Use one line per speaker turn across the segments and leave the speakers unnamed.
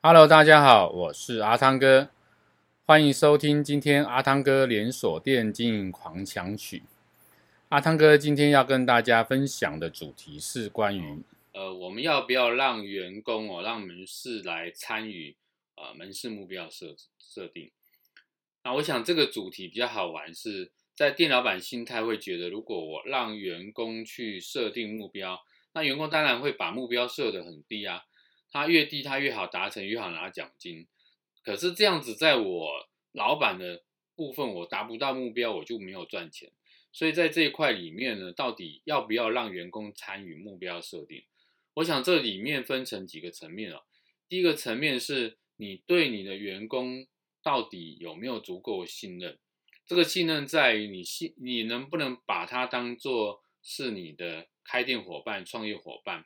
Hello，大家好，我是阿汤哥，欢迎收听今天阿汤哥连锁店经营狂想曲。阿汤哥今天要跟大家分享的主题是关于，呃，我们要不要让员工哦，让门市来参与呃门市目标设设定？那我想这个主题比较好玩，是在店老板心态会觉得，如果我让员工去设定目标，那员工当然会把目标设得很低啊。他越低，他越好达成，越好拿奖金。可是这样子，在我老板的部分，我达不到目标，我就没有赚钱。所以在这一块里面呢，到底要不要让员工参与目标设定？我想这里面分成几个层面啊。第一个层面是你对你的员工到底有没有足够信任？这个信任在于你信，你能不能把他当做是你的开店伙伴、创业伙伴？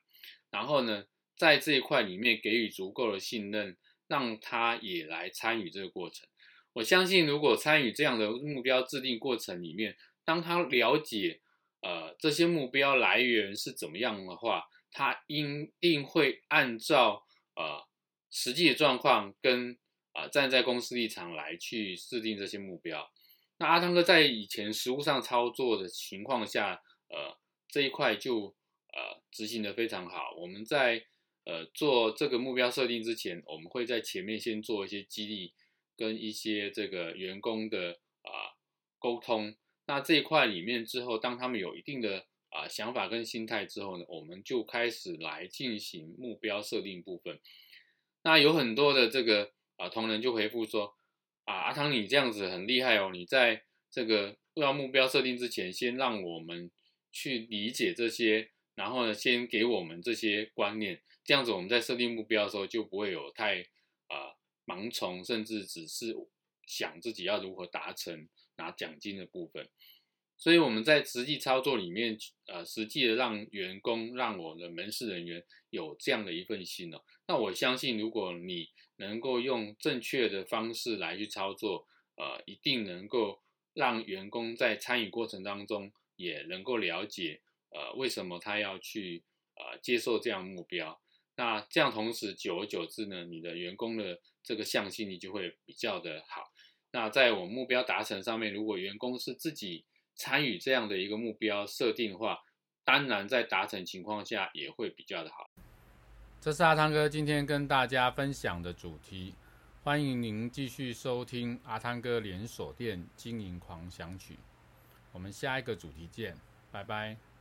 然后呢，在这一块里面给予足够的信任，让他也来参与这个过程。我相信，如果参与这样的目标制定过程里面，当他了解呃这些目标来源是怎么样的话，他一定会按照呃实际的状况跟啊、站在公司立场来去制定这些目标。那阿汤哥在以前实务上操作的情况下，呃这一块就呃执行得非常好。我们在呃，做这个目标设定之前，我们会在前面先做一些激励跟一些这个员工的啊、沟通。那这一块里面之后，当他们有一定的啊、想法跟心态之后呢，我们就开始来进行目标设定部分。那有很多的这个啊、同仁就回复说啊，阿汤你这样子很厉害哦，你在这个要目标设定之前，先让我们去理解这些，然后呢，先给我们这些观念。这样子，我们在设定目标的时候就不会有太呃盲从，甚至只是想自己要如何达成拿奖金的部分。所以我们在实际操作里面，呃，实际的让员工、让我的门市人员有这样的一份心哦。那我相信，如果你能够用正确的方式来去操作，呃，一定能够让员工在参与过程当中也能够了解，呃，为什么他要去呃接受这样目标。那这样，同时久而久之呢，你的员工的这个向心力就会比较的好。那在我目标达成上面，如果员工是自己参与这样的一个目标设定的话，当然在达成情况下也会比较的好。这是阿汤哥今天跟大家分享的主题，欢迎您继续收听阿汤哥连锁店经营狂想曲。我们下一个主题见，拜拜。